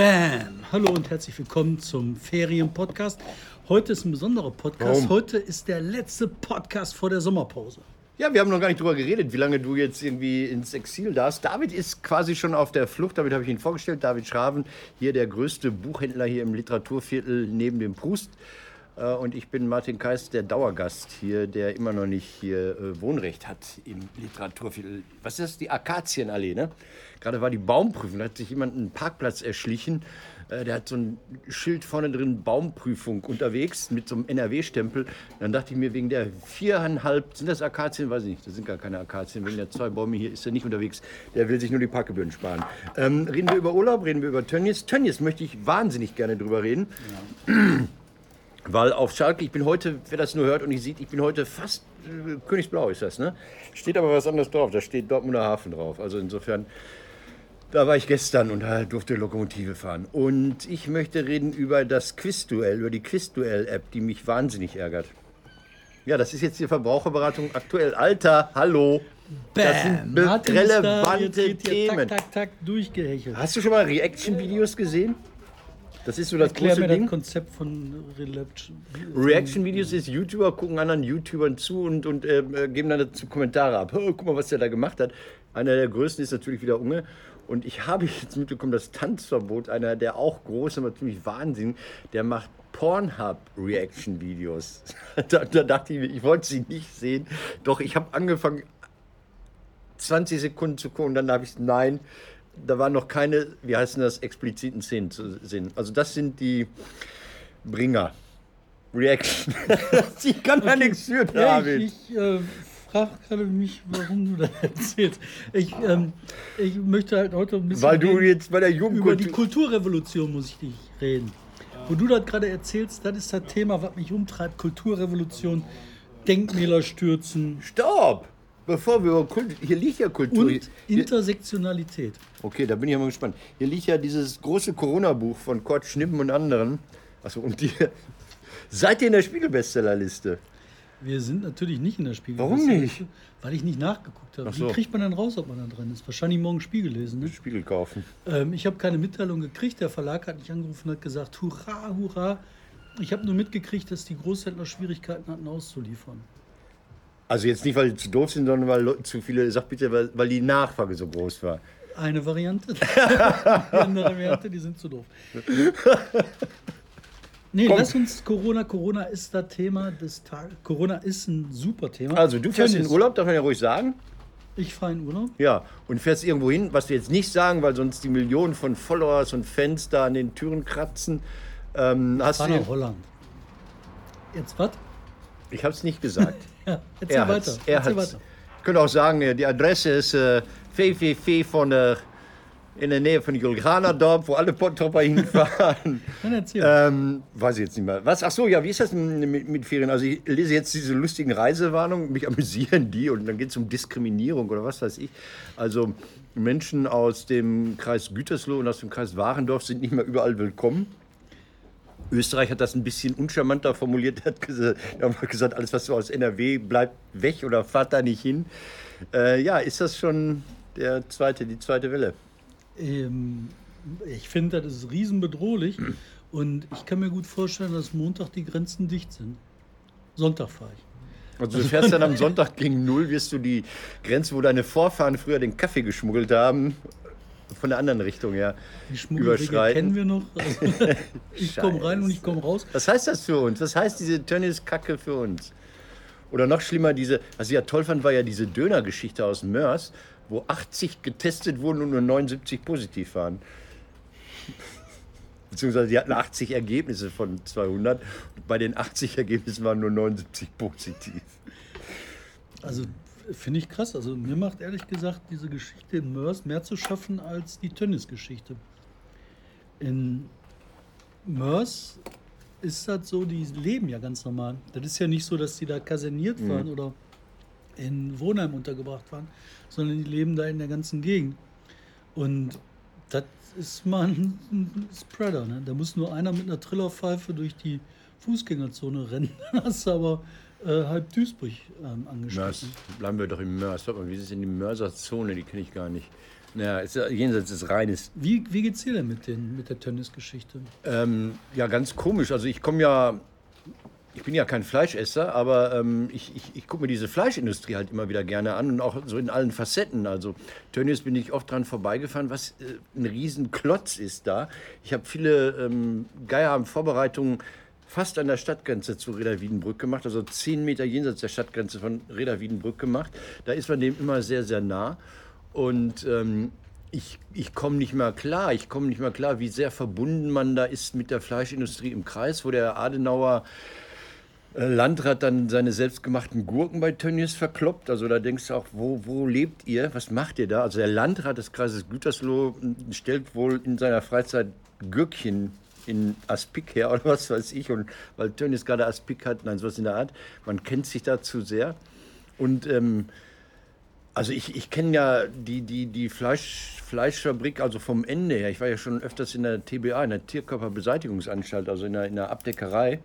Bam! Hallo und herzlich willkommen zum Ferienpodcast. Heute ist ein besonderer Podcast. Warum? Heute ist der letzte Podcast vor der Sommerpause. Ja, wir haben noch gar nicht drüber geredet, wie lange du jetzt irgendwie ins Exil darfst. David ist quasi schon auf der Flucht. Damit habe ich ihn vorgestellt. David Schraven, hier der größte Buchhändler hier im Literaturviertel neben dem Proust. Äh, Und ich bin Martin Kais, der Dauergast hier, der immer noch nicht hier äh, Wohnrecht hat im Literaturviertel. Was ist das? Die Akazienallee, ne? Gerade war die Baumprüfung. Da hat sich jemand einen Parkplatz erschlichen. Äh, Der hat so ein Schild vorne drin, Baumprüfung unterwegs mit so einem NRW-Stempel. Dann dachte ich mir, wegen der viereinhalb, sind das Akazien? Weiß ich nicht, das sind gar keine Akazien. Wegen der zwei Bäume hier ist er nicht unterwegs. Der will sich nur die Parkgebühren sparen. Ähm, reden wir über Urlaub, reden wir über Tönnies. Tönnies möchte ich wahnsinnig gerne drüber reden. Weil auf Schalke, ich bin heute, wer das nur hört und nicht sieht, ich bin heute fast äh, Königsblau ist das, ne? Steht aber was anderes drauf, da steht Dortmunder Hafen drauf. Also insofern, da war ich gestern und durfte Lokomotive fahren. Und ich möchte reden über das Quizduell, über die Quizduell-App, die mich wahnsinnig ärgert. Ja, das ist jetzt die Verbraucherberatung aktuell. Alter, hallo. Das sind Bam! Martin ist da, jetzt relevante hier Themen. Tak, tak, tak, durchgehechelt. Hast du schon mal Reaction-Videos gesehen? Das ist so das Erklär große mir Ding. das Konzept von. Reaction-Videos ist YouTuber gucken anderen YouTubern zu und, und äh, geben dann dazu Kommentare ab. Oh, guck mal, was der da gemacht hat. Einer der größten ist natürlich wieder Unge. Und ich habe jetzt mitbekommen, das Tanzverbot, einer der auch groß, aber ziemlich Wahnsinn, der macht Pornhub-Reaction-Videos. da, da dachte ich mir, ich wollte sie nicht sehen. Doch ich habe angefangen, 20 Sekunden zu gucken dann habe ich nein, da waren noch keine, wie heißen das, expliziten Szenen zu sehen. Also das sind die Bringer. Reaction. Sie kann ja nichts für Ja, David. ich ich äh, frage gerade mich, warum du das erzählst. Ich, ähm, ich möchte halt heute ein bisschen. Weil du jetzt bei der über die Jugendkultur... Kulturrevolution muss ich dich reden. Wo du das gerade erzählst, das ist das Thema, was mich umtreibt. Kulturrevolution, Denkmäler stürzen Stopp! Bevor wir über Kultur... Hier liegt ja Kultur. und Intersektionalität. okay, da bin ich mal gespannt. Hier liegt ja dieses große Corona-Buch von Kurt Schnippen und anderen. Achso, und die... Seid ihr in der Spiegel-Bestsellerliste? Wir sind natürlich nicht in der Spiegel. Warum nicht? Weil ich nicht nachgeguckt habe. Ach so. Wie kriegt man dann raus, ob man da drin ist? Wahrscheinlich morgen Spiegel lesen. Ne? Spiegel kaufen. Ähm, ich habe keine Mitteilung gekriegt. Der Verlag hat mich angerufen und hat gesagt, hurra, hurra. Ich habe nur mitgekriegt, dass die Großhändler Schwierigkeiten hatten auszuliefern. Also jetzt nicht, weil die zu doof sind, sondern weil zu viele... Sag bitte, weil, weil die Nachfrage so groß war. Eine Variante. die andere Variante, die sind zu doof. Nee, Komm. lass uns Corona. Corona ist das Thema des Tages. Corona ist ein super Thema. Also du fährst in Tennis. den Urlaub, darf man ja ruhig sagen. Ich fahre in Urlaub. Ja, und fährst irgendwo hin, was wir jetzt nicht sagen, weil sonst die Millionen von Followers und Fans da an den Türen kratzen. Ähm, hast du, nach Holland. Jetzt was? ich habe es nicht gesagt. Ja, erzähl er weiter. hat's. Er erzähl hat's. weiter. Ich könnte auch sagen, äh, die Adresse ist äh, www von der, in der Nähe von Julgranadorp, wo alle Pottropper hinfahren. Ähm, weiß ich jetzt nicht mehr. Was? Ach so, ja, wie ist das mit, mit Ferien? Also ich lese jetzt diese lustigen Reisewarnungen, mich amüsieren die und dann geht es um Diskriminierung oder was weiß ich. Also Menschen aus dem Kreis Gütersloh und aus dem Kreis Warendorf sind nicht mehr überall willkommen. Österreich hat das ein bisschen uncharmanter formuliert. Er hat gesagt, gesagt alles, was so aus NRW bleibt weg oder fahrt da nicht hin. Äh, ja, ist das schon der zweite, die zweite Welle? Ähm, ich finde, das ist riesenbedrohlich. Und ich kann mir gut vorstellen, dass Montag die Grenzen dicht sind. Sonntag fahre ich. Also du fährst dann am Sonntag gegen Null, wirst du die Grenze, wo deine Vorfahren früher den Kaffee geschmuggelt haben, von der anderen Richtung her Die überschreiten. kennen wir noch. Also, ich komme rein und ich komme raus. Was heißt das für uns? Was heißt diese Tönnies-Kacke für uns? Oder noch schlimmer, diese, was ich ja toll fand, war ja diese Döner-Geschichte aus Mörs, wo 80 getestet wurden und nur 79 positiv waren. Beziehungsweise die hatten 80 Ergebnisse von 200. Und bei den 80 Ergebnissen waren nur 79 positiv. Also finde ich krass. Also mir macht ehrlich gesagt diese Geschichte in Mörs mehr zu schaffen als die Tönnies-Geschichte. In Mörs ist das so, die leben ja ganz normal. Das ist ja nicht so, dass die da kaserniert waren oder in Wohnheim untergebracht waren, sondern die leben da in der ganzen Gegend. Und das ist mal ein ein Spreader. Ne? Da muss nur einer mit einer Trillerpfeife durch die Fußgängerzone rennen. Hast aber äh, halb Duisburg ähm, Mörs, angeschlossen. bleiben wir doch im Mörs. Warte mal, wie ist es in die Mörser Zone? Die kenne ich gar nicht. Ja, ist ja jenseits des Reines. Wie, wie geht's dir denn mit, den, mit der Tennisgeschichte? Ähm, ja, ganz komisch. Also ich komme ja, ich bin ja kein Fleischesser, aber ähm, ich, ich, ich gucke mir diese Fleischindustrie halt immer wieder gerne an und auch so in allen Facetten. Also Tönnies bin ich oft dran vorbeigefahren, was äh, ein Riesenklotz ist da. Ich habe viele ähm, Geierabend-Vorbereitungen fast an der Stadtgrenze zu Reda Wiedenbrück gemacht, also zehn Meter jenseits der Stadtgrenze von Reda Wiedenbrück gemacht. Da ist man dem immer sehr, sehr nah. Und ähm, ich, ich komme nicht mehr klar. Ich komme nicht mehr klar, wie sehr verbunden man da ist mit der Fleischindustrie im Kreis, wo der Adenauer Landrat dann seine selbstgemachten Gurken bei Tönnies verkloppt. Also da denkst du auch, wo, wo lebt ihr? Was macht ihr da? Also der Landrat des Kreises Gütersloh stellt wohl in seiner Freizeit Gürkchen in Aspik her oder was weiß ich. Und weil Tönnies gerade Aspik hat, nein, sowas in der Art. Man kennt sich da zu sehr. Und ähm, also ich, ich kenne ja die, die, die Fleisch, Fleischfabrik, also vom Ende her. Ich war ja schon öfters in der TBA, in der Tierkörperbeseitigungsanstalt, also in der, in der Abdeckerei.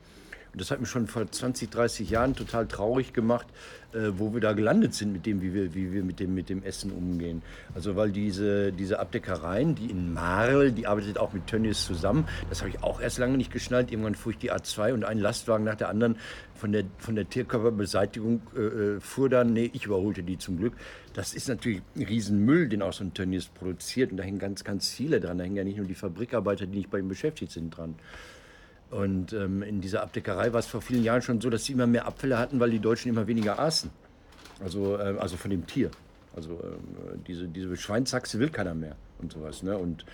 Das hat mich schon vor 20, 30 Jahren total traurig gemacht, äh, wo wir da gelandet sind mit dem, wie wir, wie wir mit, dem, mit dem Essen umgehen. Also weil diese, diese Abdeckereien, die in Marl, die arbeitet auch mit Tönnies zusammen, das habe ich auch erst lange nicht geschnallt. Irgendwann fuhr ich die A2 und ein Lastwagen nach der anderen von der, von der Tierkörperbeseitigung äh, äh fuhr dann, nee, ich überholte die zum Glück. Das ist natürlich ein Riesenmüll, den auch so ein Tönnies produziert und da hängen ganz, ganz viele dran. Da hängen ja nicht nur die Fabrikarbeiter, die nicht bei ihm beschäftigt sind, dran. Und ähm, in dieser Abdeckerei war es vor vielen Jahren schon so, dass sie immer mehr Abfälle hatten, weil die Deutschen immer weniger aßen. Also, äh, also von dem Tier. Also äh, diese, diese Schweinshaxe will keiner mehr und sowas. Ne? Und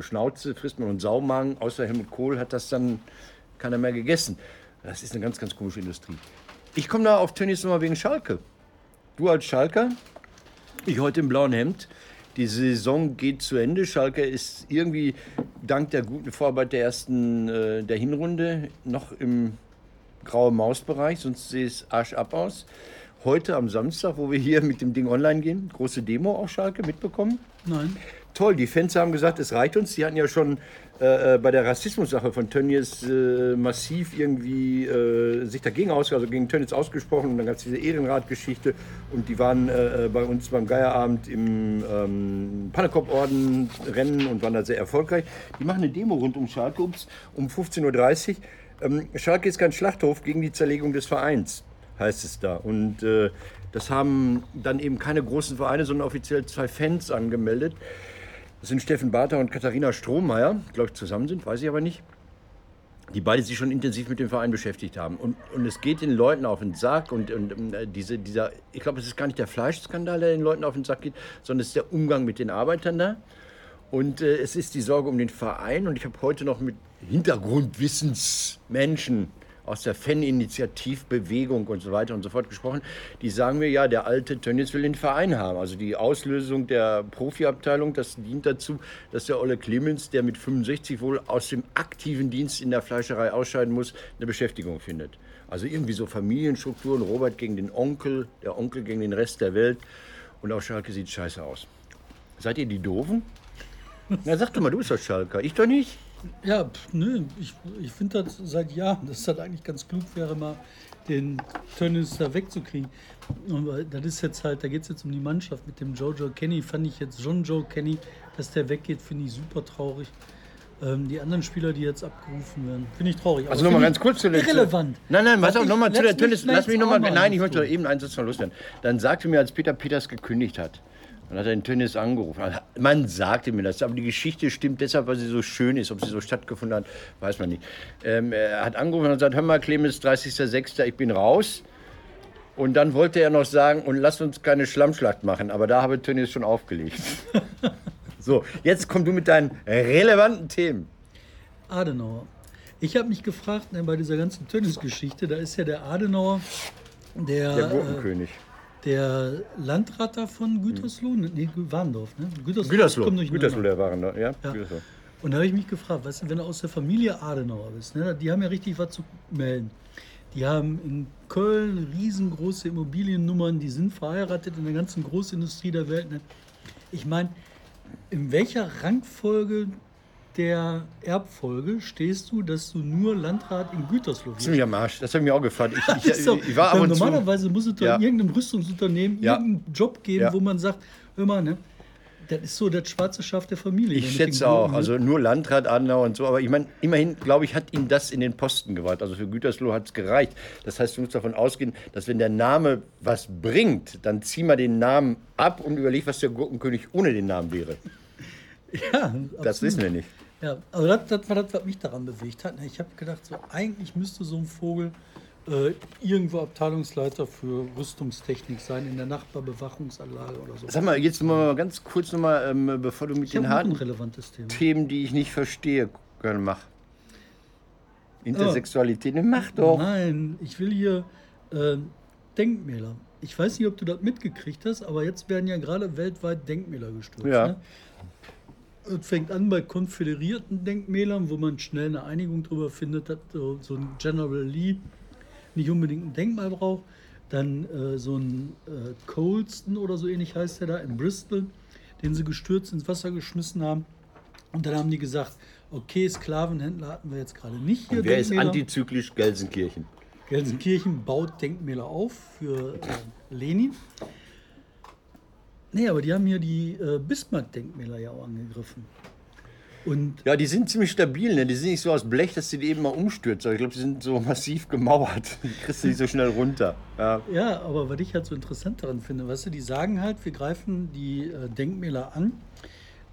Schnauze frisst man und Saumagen, außer Helmut Kohl hat das dann keiner mehr gegessen. Das ist eine ganz, ganz komische Industrie. Ich komme da auf Tönnies nochmal wegen Schalke. Du als Schalker, ich heute im blauen Hemd. Die Saison geht zu Ende. Schalke ist irgendwie dank der guten Vorarbeit der ersten äh, der Hinrunde noch im grauen Mausbereich, sonst sieht es arsch ab aus. Heute am Samstag, wo wir hier mit dem Ding online gehen, große Demo auf Schalke mitbekommen? Nein. Toll, die Fans haben gesagt, es reicht uns. Die hatten ja schon äh, äh, bei der Rassismus-Sache von Tönnies äh, massiv irgendwie äh, sich dagegen aus, also gegen Tönnies ausgesprochen. Und dann gab es diese Ehrenrat-Geschichte und die waren äh, bei uns beim Geierabend im ähm, Pannekopp-Orden-Rennen und waren da sehr erfolgreich. Die machen eine Demo rund um Schalke um 15.30 Uhr. Ähm, Schalke ist kein Schlachthof gegen die Zerlegung des Vereins, heißt es da. Und äh, das haben dann eben keine großen Vereine, sondern offiziell zwei Fans angemeldet. Das sind Steffen Bartha und Katharina Strohmeier, glaube ich, zusammen sind, weiß ich aber nicht. Die beide sich schon intensiv mit dem Verein beschäftigt haben. Und, und es geht den Leuten auf den Sack. Und, und äh, diese, dieser, ich glaube, es ist gar nicht der Fleischskandal, der den Leuten auf den Sack geht, sondern es ist der Umgang mit den Arbeitern da. Und äh, es ist die Sorge um den Verein. Und ich habe heute noch mit Hintergrundwissensmenschen aus der Faninitiativbewegung und so weiter und so fort gesprochen. Die sagen mir, ja, der alte Tönnies will den Verein haben. Also die Auslösung der Profiabteilung, das dient dazu, dass der Olle Clemens, der mit 65 wohl aus dem aktiven Dienst in der Fleischerei ausscheiden muss, eine Beschäftigung findet. Also irgendwie so Familienstrukturen, Robert gegen den Onkel, der Onkel gegen den Rest der Welt. Und auf Schalke sieht scheiße aus. Seid ihr die Doofen? Na, sag doch mal, du bist doch Schalker. Ich doch nicht. Ja, nö, ich, ich finde das seit Jahren, dass das eigentlich ganz klug wäre, mal den Tönnies da wegzukriegen. Und das ist jetzt halt, da geht es jetzt um die Mannschaft mit dem Jojo Kenny. Fand ich jetzt John Joe Kenny, dass der weggeht, finde ich super traurig. Ähm, die anderen Spieler, die jetzt abgerufen werden, finde ich traurig. Also nochmal ganz kurz zu der. Irrelevant. Nein, nein, was auch nochmal zu der Tönnies. Lass mich nochmal. Nein, ich möchte eben einen Satz noch loswerden. Dann sagte mir, als Peter Peters gekündigt hat, dann hat er den Tönnies angerufen. Man sagte mir das, aber die Geschichte stimmt deshalb, weil sie so schön ist. Ob sie so stattgefunden hat, weiß man nicht. Ähm, er hat angerufen und gesagt, hör mal, Clemens, 30.06., ich bin raus. Und dann wollte er noch sagen, und lass uns keine Schlammschlacht machen. Aber da habe Tönnies schon aufgelegt. so, jetzt komm du mit deinen relevanten Themen. Adenauer. Ich habe mich gefragt, ne, bei dieser ganzen Tönnies-Geschichte, da ist ja der Adenauer, der... Der Gurkenkönig. Äh, der Landrat da von Gütersloh, hm. nee, Warndorf, ne? Gütersloh, Gütersloh, Gütersloh der Warndorf, ja. ja. Und da habe ich mich gefragt, weißt du, wenn du aus der Familie Adenauer bist, ne, die haben ja richtig was zu melden. Die haben in Köln riesengroße Immobiliennummern, die sind verheiratet in der ganzen Großindustrie der Welt. Ne? Ich meine, in welcher Rangfolge der Erbfolge stehst du, dass du nur Landrat in Gütersloh bist. Ziemlich am Arsch, das habe ich mir auch gefragt. Ich, ich, ich, ich war normalerweise muss es doch ja. in irgendeinem Rüstungsunternehmen ja. irgendeinen Job geben, ja. wo man sagt, hör mal, ne, Das ist so das schwarze Schaf der Familie. Ich schätze auch, Gurken, also nur Landrat Adenauer und so, aber ich meine, immerhin, glaube ich, hat ihn das in den Posten gebracht. Also für Gütersloh hat es gereicht. Das heißt, du musst davon ausgehen, dass wenn der Name was bringt, dann zieh mal den Namen ab und überleg, was der Gurkenkönig ohne den Namen wäre. Ja, Das absolut. wissen wir nicht. Ja, aber das, das war das, was mich daran bewegt hat. Ich habe gedacht, so eigentlich müsste so ein Vogel äh, irgendwo Abteilungsleiter für Rüstungstechnik sein in der Nachbarbewachungsanlage oder so. Sag mal, jetzt mal ganz kurz nochmal, ähm, bevor du mit Ich den harten relevantes Thema. Themen, die ich nicht verstehe, gerne mach. Intersexualität, ne, mach doch. Nein, ich will hier äh, Denkmäler. Ich weiß nicht, ob du das mitgekriegt hast, aber jetzt werden ja gerade weltweit Denkmäler gestürzt. Ja. Ne? Es fängt an bei konföderierten Denkmälern, wo man schnell eine Einigung darüber findet, dass so, ein General Lee nicht unbedingt ein Denkmal braucht. Dann äh, so ein äh, Colston oder so ähnlich heißt der da in Bristol, den sie gestürzt ins Wasser geschmissen haben. Und dann haben die gesagt, okay, Sklavenhändler hatten wir jetzt gerade nicht hier. Und wer ist Denkmäler. antizyklisch Gelsenkirchen? Gelsenkirchen baut Denkmäler auf für äh, Lenin. Nee, aber die haben hier die äh, Bismarck-Denkmäler ja auch angegriffen. Und Ja, die sind ziemlich stabil, ne? Die sind nicht so aus Blech, dass die die eben mal umstürzt. Ich glaube, die sind so massiv gemauert. Die kriegst du nicht so schnell runter. Ja. ja, aber was ich halt so interessant daran finde, weißt du, die sagen halt, wir greifen die äh, Denkmäler an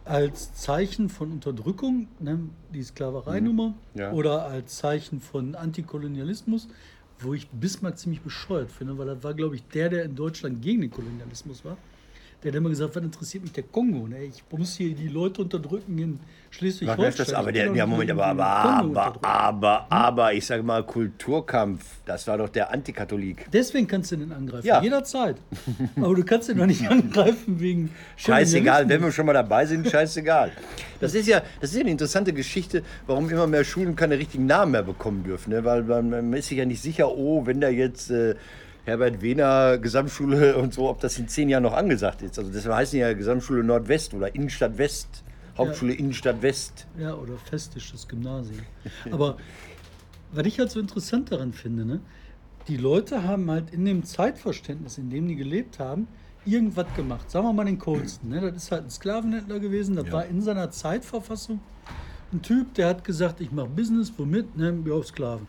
als Zeichen von Unterdrückung, ne, die Sklavereinummer, Ja. oder als Zeichen von Antikolonialismus, wo ich Bismarck ziemlich bescheuert finde, weil das war, glaube ich, der, der in Deutschland gegen den Kolonialismus war. Der hat immer gesagt, was interessiert mich der Kongo? Ne? Ich muss hier die Leute unterdrücken in Schleswig-Holstein. das? Aber der, ja, nicht Moment, aber, aber, aber, aber, aber, ich sage mal, Kulturkampf, das war doch der Antikatholik. Deswegen kannst du den angreifen, Ja. jederzeit. Aber du kannst den doch nicht angreifen wegen Scheißegal, wenn wir schon mal dabei sind, scheißegal. Das ist ja, das ist ja eine interessante Geschichte, warum immer mehr Schulen keine richtigen Namen mehr bekommen dürfen. Ne? Weil man, man ist sich ja nicht sicher, oh, wenn da jetzt äh, Herbert Wehner Gesamtschule und so, ob das in zehn Jahren noch angesagt ist. Also deshalb heißen ja Gesamtschule Nordwest oder Innenstadt West. Hauptschule Innenstadt West. Ja, oder festisches Gymnasium. Aber was ich halt so interessant daran finde, ne? die Leute haben halt in dem Zeitverständnis, in dem die gelebt haben, irgendwas gemacht. Sagen wir mal den Colston. Ne? Das ist halt ein Sklavenhändler gewesen. Das Ja. war in seiner Zeitverfassung ein Typ, der hat gesagt, ich mache Business, womit? Ne? Ja, Sklaven.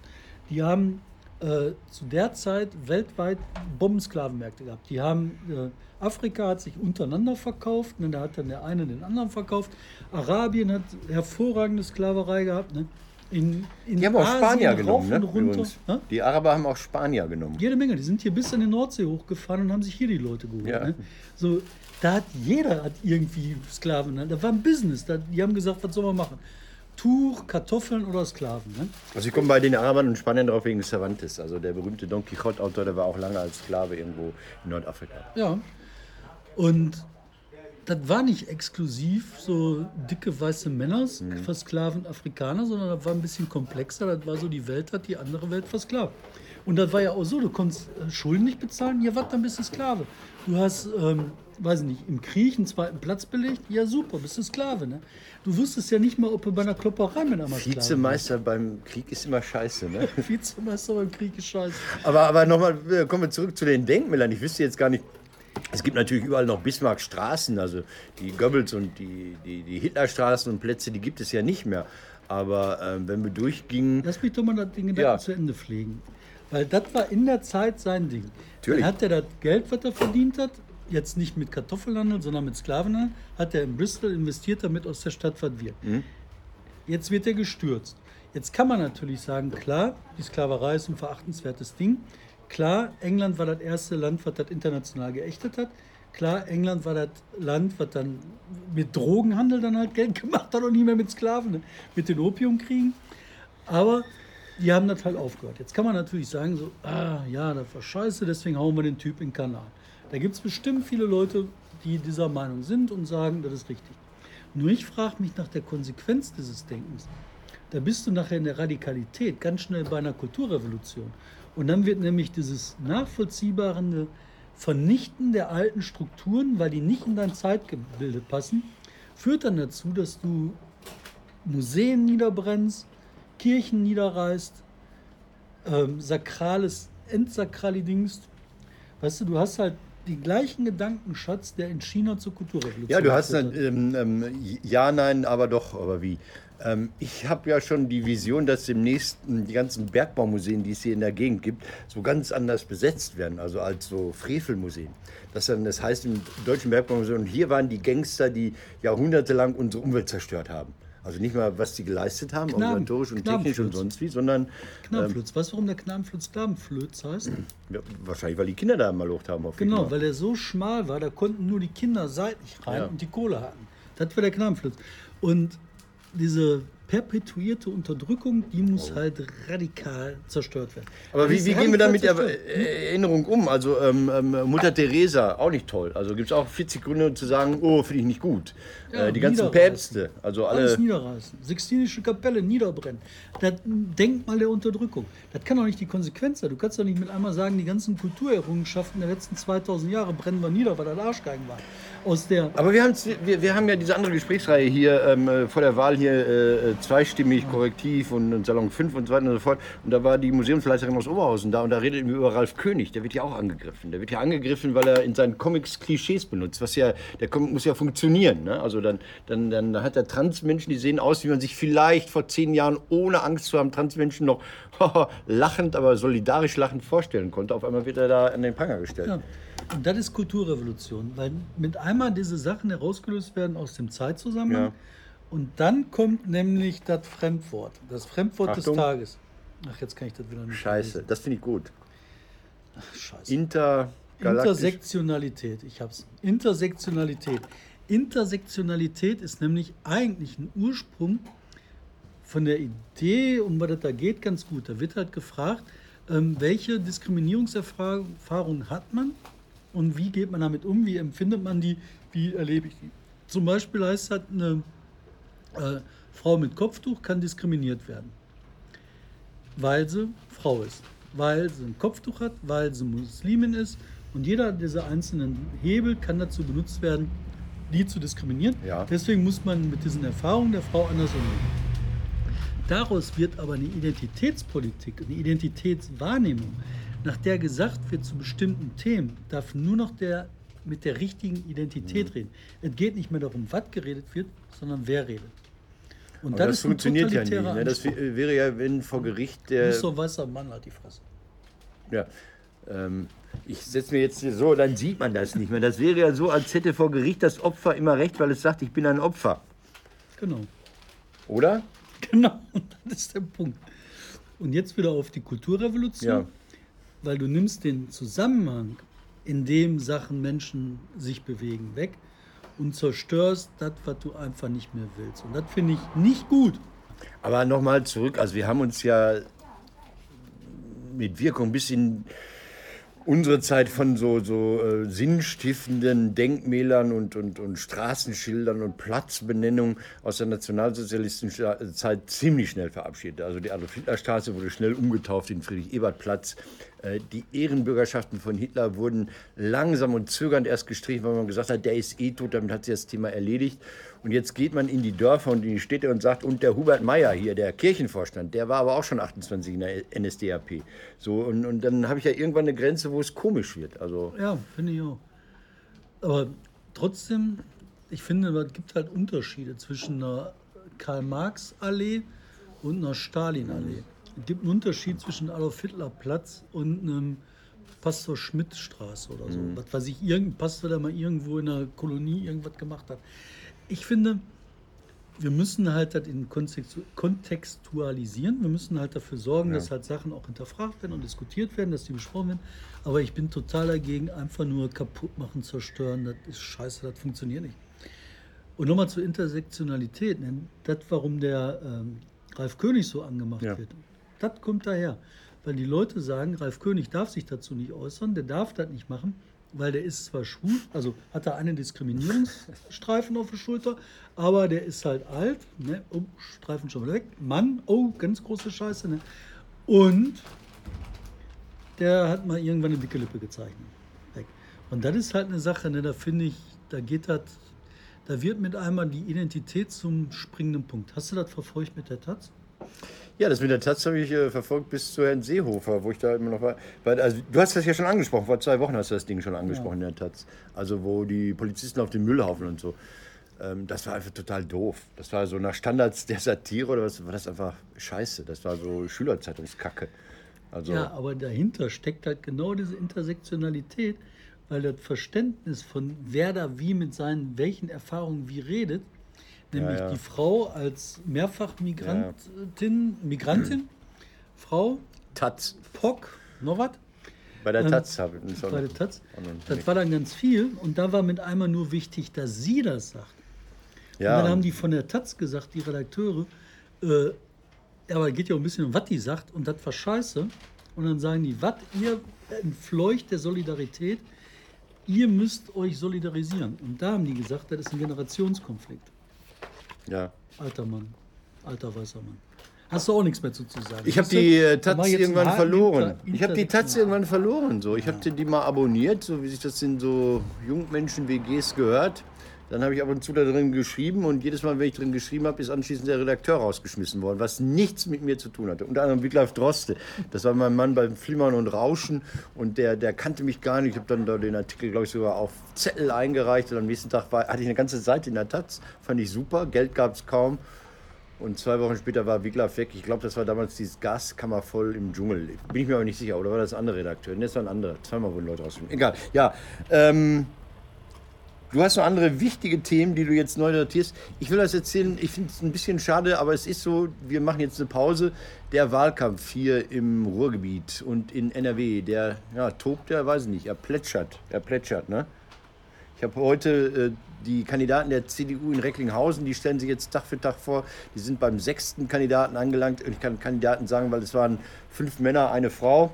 Die haben äh, zu der Zeit weltweit Bombensklavenmärkte gehabt. Die haben, äh, Afrika hat sich untereinander verkauft, ne? da hat dann der eine den anderen verkauft. Arabien hat hervorragende Sklaverei gehabt. Ne? In, in Die haben auch Asien Spanier genommen, ne? Übrigens. Hä? Die Araber haben auch Spanier genommen. Jede Menge. Die sind hier bis in die Nordsee hochgefahren und haben sich hier die Leute geholt. Ja. Ne? So, da hat jeder hat irgendwie Sklaven. Ne? Da war ein Business. Da, die haben gesagt, was soll man machen? Tuch, Kartoffeln oder Sklaven. Ne? Also ich komme bei den Arabern und Spaniern drauf wegen Cervantes. Also der berühmte Don Quixote-Autor, der war auch lange als Sklave irgendwo in Nordafrika. Ja. Und das war nicht exklusiv so dicke weiße Männer, versklaven Afrikaner, sondern das war ein bisschen komplexer. Das war so, die Welt hat die andere Welt versklavt. Und das war ja auch so, du konntest äh, Schulden nicht bezahlen, ja was, dann bist du Sklave. Du hast, ähm, weiß ich nicht, im Krieg einen zweiten Platz belegt, ja super, bist du Sklave. Ne? Du wusstest ja nicht mal, ob du bei einer Klopperei mit einmal Vizemeister beim Krieg ist immer scheiße, ne? bist. Vizemeister beim Krieg ist scheiße. Aber, aber nochmal, äh, kommen wir zurück zu den Denkmälern. Ich wüsste jetzt gar nicht, es gibt natürlich überall noch Bismarck-Straßen, also die Goebbels und die, die, die Hitlerstraßen und Plätze, die gibt es ja nicht mehr. Aber ähm, wenn wir durchgingen, Lass mich doch mal den Gedanken Ja. zu Ende pflegen. Weil das war in der Zeit sein Ding. Natürlich. Dann hat er das Geld, was er verdient hat, jetzt nicht mit Kartoffelhandel, sondern mit Sklavenhandel, hat er in Bristol investiert, damit aus der Stadt was wird. Mhm. Jetzt wird er gestürzt. Jetzt kann man natürlich sagen, klar, die Sklaverei ist ein verachtenswertes Ding. Klar, England war das erste Land, was das international geächtet hat. Klar, England war das Land, was dann mit Drogenhandel dann halt Geld gemacht hat und nie mehr mit Sklaven, ne? mit den Opiumkriegen. Aber die haben das halt aufgehört. Jetzt kann man natürlich sagen, so, ah ja, das war scheiße, deswegen hauen wir den Typ in den Kanal. Da gibt es bestimmt viele Leute, die dieser Meinung sind und sagen, das ist richtig. Nur ich frage mich nach der Konsequenz dieses Denkens. Da bist du nachher in der Radikalität ganz schnell bei einer Kulturrevolution. Und dann wird nämlich dieses nachvollziehbare Vernichten der alten Strukturen, weil die nicht in dein Zeitgebilde passen, führt dann dazu, dass du Museen niederbrennst, Kirchen niederreißt, ähm, Sakrales entsakralidingst. Weißt du, du hast halt den gleichen Gedankenschatz, der in China zur Kulturrevolution Ja, du hast dann, ähm, ähm, ja, nein, aber doch, aber wie? Ähm, ich habe ja schon die Vision, dass demnächst die ganzen Bergbaumuseen, die es hier in der Gegend gibt, so ganz anders besetzt werden, also als so Frevelmuseen. Das, dann, das heißt im Deutschen Bergbaumuseum, hier waren die Gangster, die jahrhundertelang unsere Umwelt zerstört haben. Also nicht mal, was sie geleistet haben, Knaben- organisatorisch und technisch und sonst wie, sondern Knabenflutz. weißt du, warum der Knabenflutz Knabenflutz heißt? ja, wahrscheinlich, weil die Kinder da mal Luft haben. Auf Genau, weil er so schmal war, da konnten nur die Kinder seitlich rein Ja. und die Kohle hatten. Das war der Knabenflutz. Und diese perpetuierte Unterdrückung, die muss halt radikal zerstört werden. Oh. Aber Das wie, wie gehen wir da mit äh, Erinnerung um? Also ähm, ähm, Mutter Teresa, auch nicht toll. Also gibt es auch 40 Gründe zu sagen, oh, finde ich nicht gut. Ja, äh, die ganzen. Päpste, also Alles alle. niederreißen. Sixtinische Kapelle niederbrennen. Das Denkmal der Unterdrückung. Das kann doch nicht die Konsequenz sein. Du kannst doch nicht mit einmal sagen, die ganzen Kulturerrungenschaften der letzten 2000 Jahre brennen wir nieder, weil das Arschgeigen war. Aus der Aber wir, wir, wir haben ja diese andere Gesprächsreihe hier ähm, äh, vor der Wahl hier äh, zweistimmig, korrektiv und, Salon 5 und so weiter und so fort. Und da war die Museumsleiterin aus Oberhausen da und da redeten wir über Ralf König. Der wird ja auch angegriffen. Der wird ja angegriffen, weil er in seinen Comics Klischees benutzt. Was ja, der Comic muss ja funktionieren. Ne? Also dann, dann, dann hat er Transmenschen, die sehen aus, wie man sich vielleicht vor zehn Jahren ohne Angst zu haben, Transmenschen noch lachend, aber solidarisch lachend vorstellen konnte. Auf einmal wird er da an den Pranger gestellt. Ja. Und das ist Kulturrevolution, weil mit einmal diese Sachen herausgelöst werden aus dem Zeitzusammenhang. Ja. Und dann kommt nämlich das Fremdwort, das Fremdwort Achtung. des Tages. Ach, jetzt kann ich das wieder nicht. Scheiße, das finde ich gut. lesen. Scheiße. Intergalaktisch. Intersektionalität, ich hab's. Intersektionalität. Intersektionalität ist nämlich eigentlich ein Ursprung von der Idee, um was das da geht, ganz gut. Da wird halt gefragt, ähm, welche Diskriminierungserfahrungen hat man und wie geht man damit um, wie empfindet man die, wie erlebe ich die. Zum Beispiel heißt halt, eine äh, Frau mit Kopftuch kann diskriminiert werden, weil sie Frau ist, weil sie ein Kopftuch hat, weil sie Muslimin ist und jeder dieser einzelnen Hebel kann dazu benutzt werden, die zu diskriminieren. Ja. Deswegen muss man mit diesen Erfahrungen der Frau anders umgehen. Daraus wird aber eine Identitätspolitik, eine Identitätswahrnehmung, nach der gesagt wird zu bestimmten Themen, darf nur noch der mit der richtigen Identität Mhm. reden. Es geht nicht mehr darum, was geredet wird, sondern wer redet. Und das, ein funktioniert ja nicht. Ne? Das wäre ja, wenn vor Gericht der. Nicht so ein weißer Mann hat die Fresse. Ja, ähm, ich setze mir jetzt hier so, dann sieht man das nicht mehr. Das wäre ja so, als hätte vor Gericht das Opfer immer recht, weil es sagt, ich bin ein Opfer. Genau. Oder? Genau, das ist der Punkt. Und jetzt wieder auf die Kulturrevolution, Ja. weil du nimmst den Zusammenhang, in dem Sachen Menschen sich bewegen, weg und zerstörst das, was du einfach nicht mehr willst. Und das finde ich nicht gut. Aber nochmal zurück, also wir haben uns ja mit Wirkung bis in unsere Zeit von so, so äh, sinnstiftenden Denkmälern und, und, und Straßenschildern und Platzbenennungen aus der nationalsozialistischen Zeit ziemlich schnell verabschiedet. Also die Adolf-Hitler-Straße wurde schnell umgetauft in Friedrich-Ebert-Platz. Äh, Die Ehrenbürgerschaften von Hitler wurden langsam und zögernd erst gestrichen, weil man gesagt hat, der ist eh tot, damit hat sich das Thema erledigt. Und jetzt geht man in die Dörfer und in die Städte und sagt, und der Hubert Meyer hier, der Kirchenvorstand, der war aber auch schon 28 in der NSDAP. So, und, und dann habe ich ja irgendwann eine Grenze, wo es komisch wird. Also, Ja, finde ich auch. Aber trotzdem, ich finde, es gibt halt Unterschiede zwischen einer Karl-Marx-Allee und einer Stalin-Allee. Es gibt einen Unterschied zwischen Adolf-Hitler-Platz und einem Pastor Schmidt-Straße oder so. Was weiß ich, irgendein Pastor, der mal irgendwo in einer Kolonie irgendwas gemacht hat. Ich finde, wir müssen halt das in Kontextu- kontextualisieren. Wir müssen halt dafür sorgen, dass halt Sachen auch hinterfragt werden und diskutiert werden, dass die besprochen werden. Aber ich bin total dagegen, einfach nur kaputt machen, zerstören. Das ist scheiße, das funktioniert nicht. Und nochmal zur Intersektionalität. ne? Das, warum der ähm, Ralf König so angemacht Ja. wird, das kommt daher. Weil die Leute sagen, Ralf König darf sich dazu nicht äußern, der darf das nicht machen, weil der ist zwar schwul, also hat er einen Diskriminierungsstreifen auf der Schulter, aber der ist halt alt, ne? oh, Streifen schon wieder weg, Mann, oh, ganz große Scheiße, ne? Und der hat mal irgendwann eine dicke Lippe gezeichnet. Weg. Und das ist halt eine Sache, ne? da finde ich, da geht das, da wird mit einmal die Identität zum springenden Punkt. Hast du das verfolgt mit der Taz? Ja, das mit der Taz habe ich äh, verfolgt bis zu Herrn Seehofer, wo ich da immer noch war. Weil, also, du hast das ja schon angesprochen, vor zwei Wochen hast du das Ding schon angesprochen, ja. in der Taz. Also wo die Polizisten auf den Müllhaufen und so. Ähm, das war einfach total doof. Das war so nach Standards der Satire oder was, war das einfach scheiße. Das war so Schülerzeitungskacke. Also ja, aber dahinter steckt halt genau diese Intersektionalität, weil das Verständnis von wer da wie mit seinen welchen Erfahrungen wie redet, nämlich ja, ja. die Frau als Mehrfachmigrantin. Migrantin, Frau, Taz, Pock, noch was? Bei der ähm, Taz habe ich Bei der Taz. Das war dann ganz viel und da war mit einmal nur wichtig, dass sie das sagt. Ja, und dann haben die von der Taz gesagt, die Redakteure, äh, aber geht ja auch ein bisschen um, was die sagt und das war scheiße. Und dann sagen die, was ihr entfleucht der Solidarität, ihr müsst euch solidarisieren. Und da haben die gesagt, das ist ein Generationskonflikt. Ja. Alter Mann, alter weißer Mann. Hast du auch nichts mehr zu, zu sagen? Ich habe die äh, Taz irgendwann verloren. Ich habe die Taz irgendwann verloren. So. Ich ja. habe die mal abonniert, so wie sich das in so Jungmenschen-WGs gehört. Dann habe ich ab und zu da drin geschrieben und jedes Mal, wenn ich drin geschrieben habe, ist anschließend der Redakteur rausgeschmissen worden, was nichts mit mir zu tun hatte. Unter anderem Wiglaf Droste. Das war mein Mann beim Flimmern und Rauschen und der, der kannte mich gar nicht. Ich habe dann da den Artikel, glaube ich, sogar auf Zettel eingereicht und am nächsten Tag war, hatte ich eine ganze Seite in der Taz. Fand ich super. Geld gab es kaum. Und zwei Wochen später war Wiglaf weg. Ich glaube, das war damals dieses Gaskammer voll im Dschungel. Bin ich mir aber nicht sicher. Oder war das ein anderer Redakteur? Nee, das war ein anderer. Zweimal wurden Leute rausgeschmissen. Egal. Ja. Ähm, Du hast noch andere wichtige Themen, die du jetzt neu notierst. Ich will das erzählen, ich finde es ein bisschen schade, aber es ist so, wir machen jetzt eine Pause. Der Wahlkampf hier im Ruhrgebiet und in NRW, der ja, tobt, der weiß ich nicht, er plätschert, er plätschert, ne? Ich habe heute äh, die Kandidaten der CDU in Recklinghausen, die stellen sich jetzt Tag für Tag vor. Die sind beim sechsten Kandidaten angelangt. Und ich kann Kandidaten sagen, weil es waren fünf Männer, eine Frau.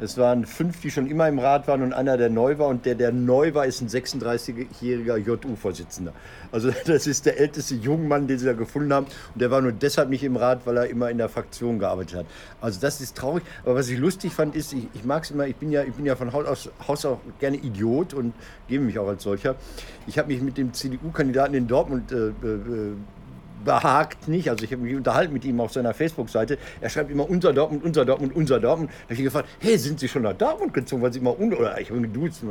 Es waren fünf, die schon immer im Rat waren und einer, der neu war. Und der, der neu war, ist ein 36-jähriger JU-Vorsitzender. Also das ist der älteste Jungmann, den sie da gefunden haben. Und der war nur deshalb nicht im Rat, weil er immer in der Fraktion gearbeitet hat. Also das ist traurig. Aber was ich lustig fand, ist, ich, ich mag es immer, ich bin, ja, ich bin ja von Haus aus, Haus auch gerne Idiot und gebe mich auch als solcher. Ich habe mich mit dem CDU-Kandidaten in Dortmund äh, äh, behagt nicht. Also ich habe mich unterhalten mit ihm auf seiner Facebook-Seite. Er schreibt immer unser Dortmund, unser Dortmund, unser Dortmund. Da habe ich ihn gefragt, hey, sind Sie schon nach Dortmund gezogen? Weil Sie immer unser, oder ich habe ihn geduzt.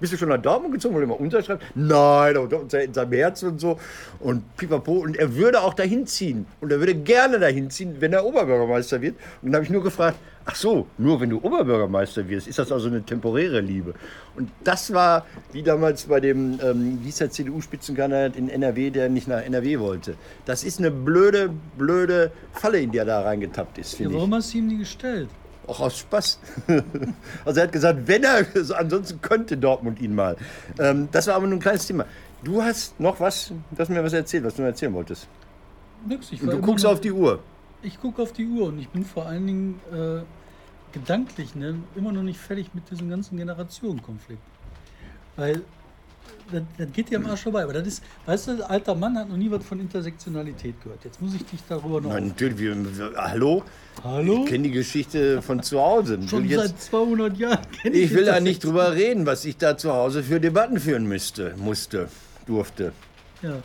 Bist du schon nach Dortmund gezogen, weil er immer unser schreibt? Nein, aber Dortmund in seinem Herzen und so. Und pipapo. Und er würde auch dahin ziehen. Und er würde gerne dahin ziehen, wenn er Oberbürgermeister wird. Und dann habe ich nur gefragt, Ach so, nur wenn du Oberbürgermeister wirst, ist das also eine temporäre Liebe. Und das war wie damals bei dem, ähm, wie hieß der CDU-Spitzenkandidat in NRW, der nicht nach NRW wollte. Das ist eine blöde, blöde Falle, in die er da reingetappt ist, finde ja, warum ich. Warum hast du ihm die gestellt? Auch aus Spaß. also er hat gesagt, wenn er, ansonsten könnte Dortmund ihn mal. Ähm, das war aber nur ein kleines Thema. Du hast noch was, du hast mir was erzählt, was du mir erzählen wolltest. Nix, ich und du guckst auf die Uhr. Ich gucke auf die Uhr und ich bin vor allen Dingen äh, gedanklich ne, immer noch nicht fertig mit diesem ganzen Generationenkonflikt. Weil das, das, geht dir am Arsch vorbei. Aber das ist, weißt du, alter Mann hat noch nie was von Intersektionalität gehört. Jetzt muss ich dich darüber noch. Nein, natürlich. Wir, wir, hallo? Hallo? Ich kenne die Geschichte von zu Hause. Schon jetzt, seit 200 Jahren kenne ich Ich will da nicht drüber reden, was ich da zu Hause für Debatten führen müsste, musste, durfte. Ja.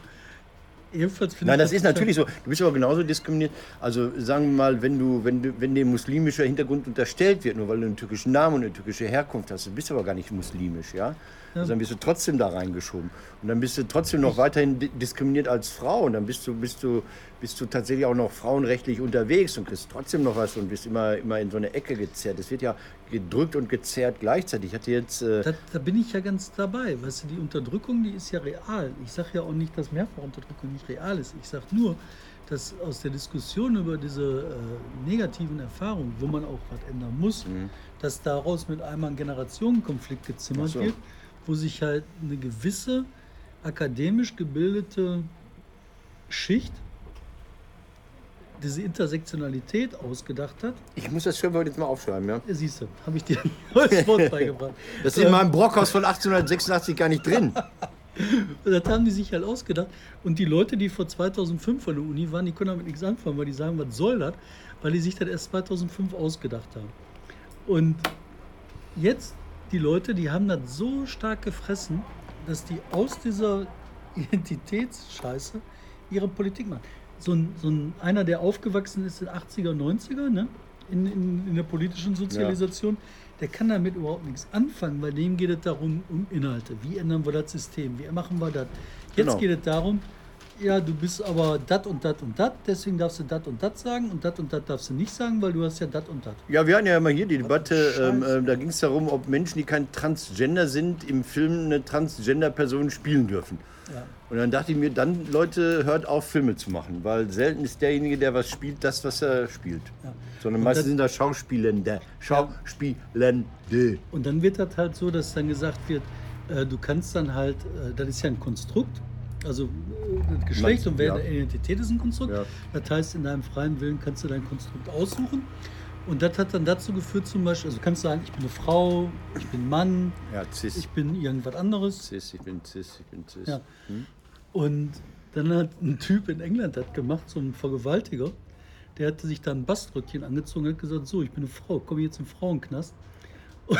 Jedenfalls Nein, das, das ist natürlich so. Du bist aber genauso diskriminiert. Also sagen wir mal, wenn du, wenn du, wenn dir muslimischer Hintergrund unterstellt wird, nur weil du einen türkischen Namen und eine türkische Herkunft hast, du bist aber gar nicht muslimisch, ja. Also dann bist du trotzdem da reingeschoben. Und dann bist du trotzdem noch weiterhin diskriminiert als Frau. Und dann bist du, bist du, bist du tatsächlich auch noch frauenrechtlich unterwegs und kriegst trotzdem noch was und bist immer, immer in so eine Ecke gezerrt. Es wird ja gedrückt und gezerrt gleichzeitig. Ich hatte jetzt. Äh da, da, bin ich ja ganz dabei. Weißt du, die Unterdrückung, die ist ja real. Ich sage ja auch nicht, dass Mehrfachunterdrückung nicht real ist. Ich sage nur, dass aus der Diskussion über diese äh, negativen Erfahrungen, wo man auch was ändern muss, mhm. dass daraus mit einmal ein Generationenkonflikt gezimmert so. wird wo sich halt eine gewisse akademisch gebildete Schicht diese Intersektionalität ausgedacht hat. Ich muss das Schönwort jetzt mal aufschreiben, ja? Siehst du, habe ich dir ein neues Wort beigebracht. Das ist in meinem Brockhaus von 1886 gar nicht drin. das haben die sich halt ausgedacht. Und die Leute, die vor 2005 von der Uni waren, die können damit nichts anfangen, weil die sagen, was soll das? Weil die sich das erst 2005 ausgedacht haben. Und jetzt die Leute, die haben das so stark gefressen, dass die aus dieser Identitätsscheiße ihre Politik machen. so ein, so ein einer, der aufgewachsen ist in 80er, 90er, ne? in, in, in der politischen Sozialisation, der kann damit überhaupt nichts anfangen, weil dem geht es darum, um Inhalte. Wie ändern wir das System? Wie machen wir das? Jetzt Genau. geht es darum, ja, du bist aber dat und dat und dat, deswegen darfst du dat und dat sagen und dat und dat darfst du nicht sagen, weil du hast ja dat und dat. Ja, wir hatten ja immer hier die Debatte, ähm, ähm, da ging es darum, ob Menschen, die kein Transgender sind, im Film eine Transgender-Person spielen dürfen. Ja. Und dann dachte ich mir, dann Leute, hört auf, Filme zu machen, weil selten ist derjenige, der was spielt, das, was er spielt. Ja. Sondern Und meistens sind das Schauspielende. Schauspielende. Und dann wird das halt so, dass dann gesagt wird, äh, du kannst dann halt, äh, das ist ja ein Konstrukt, also äh, Geschlecht du, und wer ja. der Identität ist ein Konstrukt. Ja. Das heißt, in deinem freien Willen kannst du dein Konstrukt aussuchen. Und das hat dann dazu geführt, zum Beispiel, also du kannst sagen, ich bin eine Frau, ich bin Mann, Ja, ich bin irgendwas anderes. cis, ich bin cis, ich bin cis. Ja. Und dann hat ein Typ in England das gemacht, so ein Vergewaltiger. Der hatte sich dann ein Baströckchen angezogen und hat gesagt, so, ich bin eine Frau, komm jetzt im Frauenknast. Und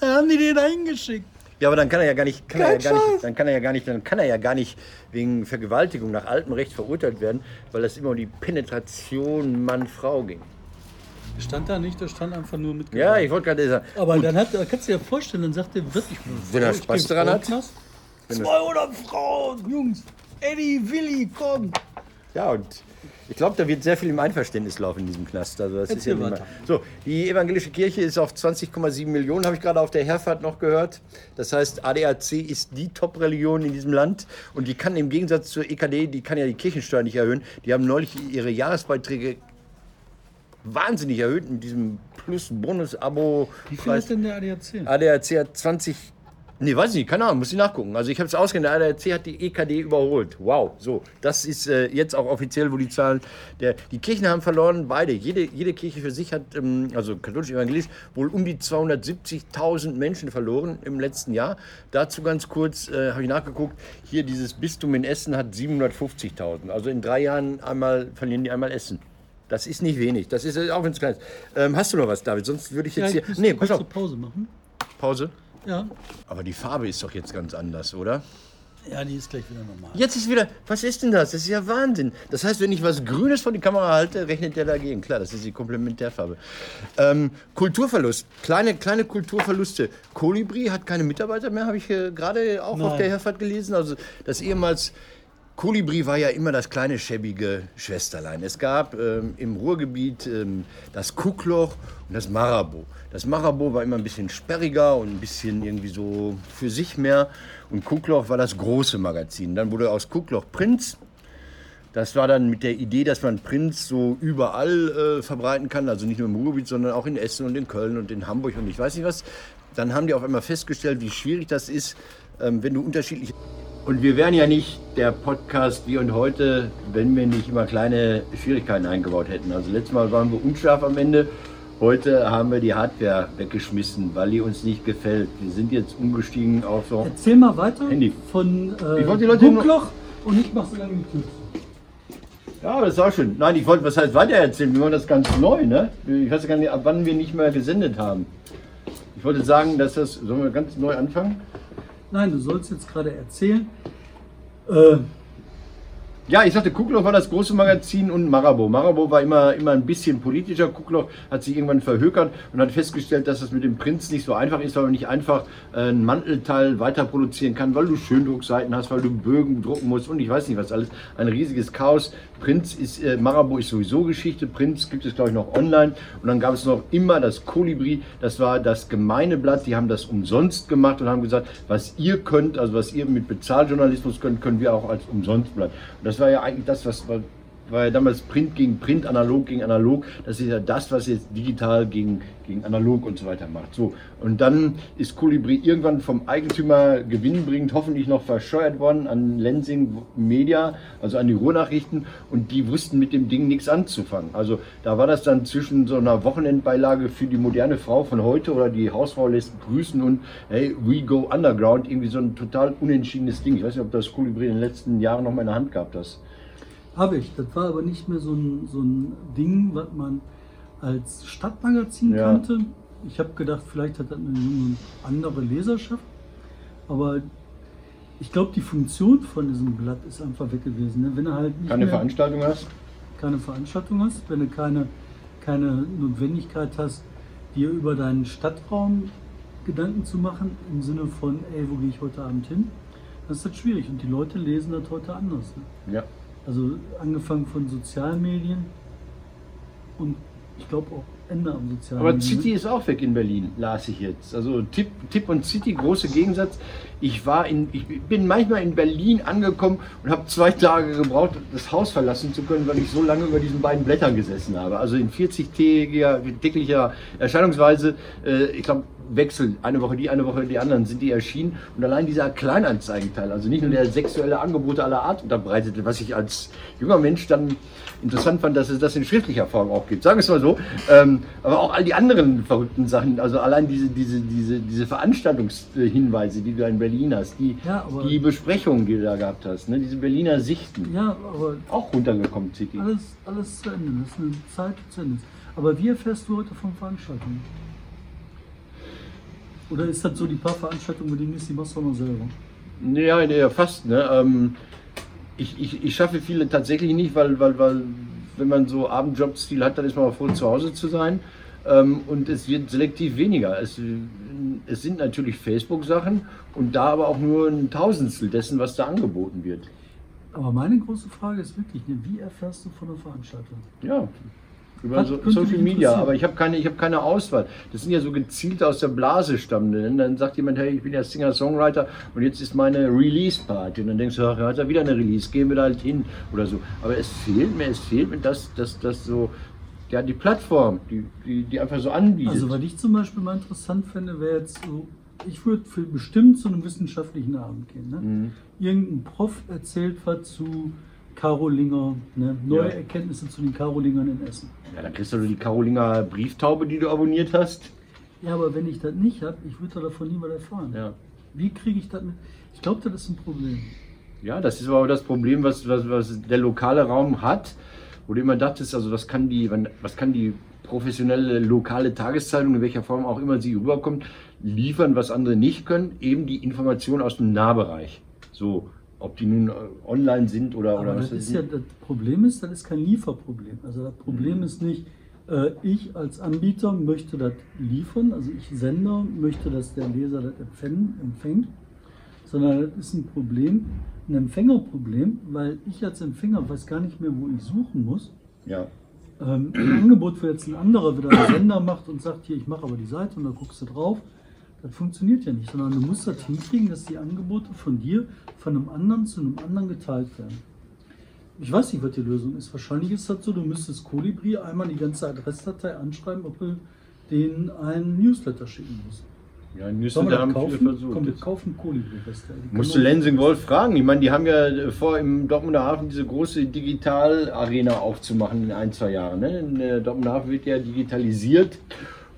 dann haben die den eingeschickt. Ja, aber dann kann er ja gar nicht, kann er ja gar nicht, dann kann er ja gar nicht, dann kann er ja gar nicht wegen Vergewaltigung nach altem Recht verurteilt werden, weil das immer um die Penetration Mann-Frau ging. Stand da nicht, da stand einfach nur mit Ja, ich wollte gerade sagen. Aber dann hat, kannst du dir vorstellen, dann sagt er wirklich, Wenn er Spaß daran hat. Frauenknast. Wenn er- 200 Frauen, Jungs. Eddie, Willi, komm. Ja, und ich glaube, da wird sehr viel im Einverständnis laufen in diesem Knast. Also das ist ja nicht mal. So, die evangelische Kirche ist auf 20,7 Millionen, habe ich gerade auf der Herfahrt noch gehört. Das heißt, ADAC ist die Top-Religion in diesem Land und die kann im Gegensatz zur EKD, die kann ja die Kirchensteuer nicht erhöhen. Die haben neulich ihre Jahresbeiträge wahnsinnig erhöht mit diesem Plus-Bonus-Abo. Wie viel hat denn der ADAC? ADAC hat 20. Nee, weiß ich nicht, keine Ahnung, muss ich nachgucken. Also ich habe es ausgehend, der ADAC hat die EKD überholt. Wow, so. Das ist äh, jetzt auch offiziell, wo die Zahlen. Der, die Kirchen haben verloren, beide. Jede, jede Kirche für sich hat, ähm, also katholisch, evangelisch, wohl um die 270.000 Menschen verloren im letzten Jahr. Dazu ganz kurz, äh, habe ich nachgeguckt, hier dieses Bistum in Essen hat 750.000. Also in drei Jahren einmal verlieren die einmal Essen. Das ist nicht wenig. Das ist äh, auch wenn es klein ist. Ähm, hast du noch was, David? Sonst würde ich Ja, jetzt ich hier. Nee, pass auf. Pause machen. Pause. Ja. Aber die Farbe ist doch jetzt ganz anders, oder? ja, die ist gleich wieder normal. Jetzt ist wieder, was ist denn das? Das ist ja Wahnsinn. Das heißt, wenn ich was Grünes vor die Kamera halte, rechnet der dagegen. Klar, das ist die Komplementärfarbe. Ähm, Kulturverlust, kleine, kleine Kulturverluste. Kolibri hat keine Mitarbeiter mehr, habe ich äh, gerade auch auf Nein. der Herfahrt gelesen. Also das ehemals Kolibri war ja immer das kleine schäbige Schwesterlein. Es gab ähm, im Ruhrgebiet ähm, das Kuckloch und das Marabou. Das Marabou war immer ein bisschen sperriger und ein bisschen irgendwie so für sich mehr. Und Kuckloch war das große Magazin. Dann wurde aus Kuckloch Prinz. Das war dann mit der Idee, dass man Prinz so überall äh, verbreiten kann, also nicht nur im Ruhrgebiet, sondern auch in Essen und in Köln und in Hamburg und ich weiß nicht was. Dann haben die auf einmal festgestellt, wie schwierig das ist, ähm, wenn du unterschiedliche. Und wir wären ja nicht der Podcast wie und heute, wenn wir nicht immer kleine Schwierigkeiten eingebaut hätten. Also letztes Mal waren wir unscharf am Ende. Heute haben wir die Hardware weggeschmissen, weil die uns nicht gefällt. Wir sind jetzt umgestiegen auf so. Erzähl mal weiter Handy. von äh, Ich wollte die Leute nur- Guckloch und ich mach so lange die Tür. Ja, das ist auch schön. Nein, ich wollte, was heißt weitererzählen? Wir machen das ganz neu, ne? Ich weiß gar nicht, ab wann wir nicht mehr gesendet haben. Ich wollte sagen, dass das. Sollen wir ganz neu anfangen? Nein, du sollst jetzt gerade erzählen. Äh, Ja, ich sagte, Kuckloch war das große Magazin und Marabou. Marabou war immer, immer ein bisschen politischer. Kuckloch hat sich irgendwann verhökert und hat festgestellt, dass das mit dem Prinz nicht so einfach ist, weil man nicht einfach äh, ein Mantelteil weiter produzieren kann, weil du Schöndruckseiten hast, weil du Bögen drucken musst und ich weiß nicht was alles. Ein riesiges Chaos. Prinz ist, äh, Marabou ist sowieso Geschichte. Prinz gibt es, glaube ich, noch online. Und dann gab es noch immer das Kolibri. Das war das gemeine Blatt. Die haben das umsonst gemacht und haben gesagt, was ihr könnt, also was ihr mit Bezahljournalismus könnt, können wir auch als Umsonstblatt. Und das war ja eigentlich das, was war, ja damals Print gegen Print, analog gegen analog. Das ist ja das, was jetzt digital gegen, gegen analog und so weiter macht. So. Und dann ist Kolibri irgendwann vom Eigentümer gewinnbringend hoffentlich noch verscheuert worden an Lensing Media, also an die Ruhrnachrichten. Und die wussten mit dem Ding nichts anzufangen. Also da war das dann zwischen so einer Wochenendbeilage für die moderne Frau von heute oder die Hausfrau lässt grüßen und hey, we go underground. Irgendwie so ein total unentschiedenes Ding. Ich weiß nicht, ob das Kolibri in den letzten Jahren noch mal in der Hand gehabt hast. Habe ich. Das war aber nicht mehr so ein, so ein Ding, was man als Stadtmagazin Ja. kannte. Ich habe gedacht, vielleicht hat das eine andere Leserschaft. Aber ich glaube, die Funktion von diesem Blatt ist einfach weg gewesen. Ne? Wenn du halt nicht Keine mehr Veranstaltung hast? keine Veranstaltung hast, wenn du keine, keine Notwendigkeit hast, dir über deinen Stadtraum Gedanken zu machen, im Sinne von, ey, wo gehe ich heute Abend hin, dann ist das schwierig. Und die Leute lesen das heute anders. Ne? Ja. Also angefangen von Sozialmedien und ich glaube auch Ende am Sozialmedien. Aber City ist auch weg in Berlin, las ich jetzt. Also Tipp, Tipp und City, großer Gegensatz. Ich war in, ich bin manchmal in Berlin angekommen und habe zwei Tage gebraucht, das Haus verlassen zu können, weil ich so lange über diesen beiden Blättern gesessen habe. Also in 40-tägiger täglicher Erscheinungsweise, äh, ich glaube, Wechsel, eine Woche die, eine Woche die anderen, sind die erschienen. Und allein dieser Kleinanzeigenteil, also nicht nur der sexuelle Angebote aller Art unterbreitete, was ich als junger Mensch dann interessant fand, dass es das in schriftlicher Form auch gibt. Sagen wir es mal so. Ähm, aber auch all die anderen verrückten Sachen, also allein diese, diese, diese, diese Veranstaltungshinweise, die du in Berlin hast, die, Ja, die Besprechungen, die du da gehabt hast, ne, diese Berliner Sichten, Ja, auch runtergekommen, City. alles, alles zu Ende. Das ist eine Zeit zu Ende. Aber wie erfährst du heute von Veranstaltungen? Oder ist das so die paar Veranstaltungen, die die machst du noch selber? Ja, ja, fast. Ne? Ähm, ich, ich, ich schaffe viele tatsächlich nicht, weil, weil, weil wenn man so Abendjobstil hat, dann ist man auch froh, zu Hause zu sein. Ähm, und es wird selektiv weniger. Es, es sind natürlich Facebook-Sachen und da aber auch nur ein Tausendstel dessen, was da angeboten wird. Aber meine große Frage ist wirklich, ne, wie erfährst du von einer Veranstaltung? Ja, über so, Social Media, aber ich habe keine, ich habe keine Auswahl. Das sind ja so gezielt aus der Blase stammende. Dann sagt jemand, hey, ich bin ja Singer-Songwriter und jetzt ist meine Release-Party. Und dann denkst du, ach, er hat ja wieder eine Release, gehen wir da halt hin oder so. Aber es fehlt mir, es fehlt mir das, das, das so, ja, die Plattform, die, die, die einfach so anbietet. Also, was ich zum Beispiel mal interessant fände, wäre jetzt so, ich würde bestimmt zu einem wissenschaftlichen Abend gehen. Ne? Mhm. Irgendein Prof erzählt was zu Karolinger, ne? neue Ja. Erkenntnisse zu den Karolingern in Essen. ja, dann kriegst du die Karolinger Brieftaube, die du abonniert hast. Ja, aber wenn ich das nicht habe, ich würde davon nie was erfahren. Ja. Wie kriege ich das mit? Ich glaube, das ist ein Problem. Ja, das ist aber das Problem, was, was, was der lokale Raum hat, wo du immer dachtest, also was kann die, was kann die professionelle lokale Tageszeitung, in welcher Form auch immer sie rüberkommt, liefern, was andere nicht können, eben die Information aus dem Nahbereich. So, ob die nun äh, online sind oder, Aber oder das was ist ja, das Problem ist, das ist kein Lieferproblem. Also das Problem ist nicht, äh, ich als Anbieter möchte das liefern, also ich Sender möchte, dass der Leser das empfängt, empfängt sondern das ist ein Problem, ein Empfängerproblem, weil ich als Empfänger weiß gar nicht mehr, wo ich suchen muss. Ja. Ähm, ein Angebot, wo jetzt ein anderer wieder einen Sender macht und sagt, hier, ich mache aber die Seite und da guckst du drauf, das funktioniert ja nicht, sondern du musst das hinkriegen, dass die Angebote von dir, von einem anderen zu einem anderen geteilt werden. Ich weiß nicht, was die Lösung ist. Wahrscheinlich ist das so, du müsstest Colibri einmal die ganze Adressdatei anschreiben, ob du denen einen Newsletter schicken musst. Ja, Newsletter haben viele kaufen? versucht. Komm, wir kaufen. Die Musst du Lensing Wolf fragen. Ich meine, die haben ja vor, im Dortmunder Hafen diese große Digital-Arena aufzumachen in ein, zwei Jahren. Ne? In der Dortmunder Hafen wird ja digitalisiert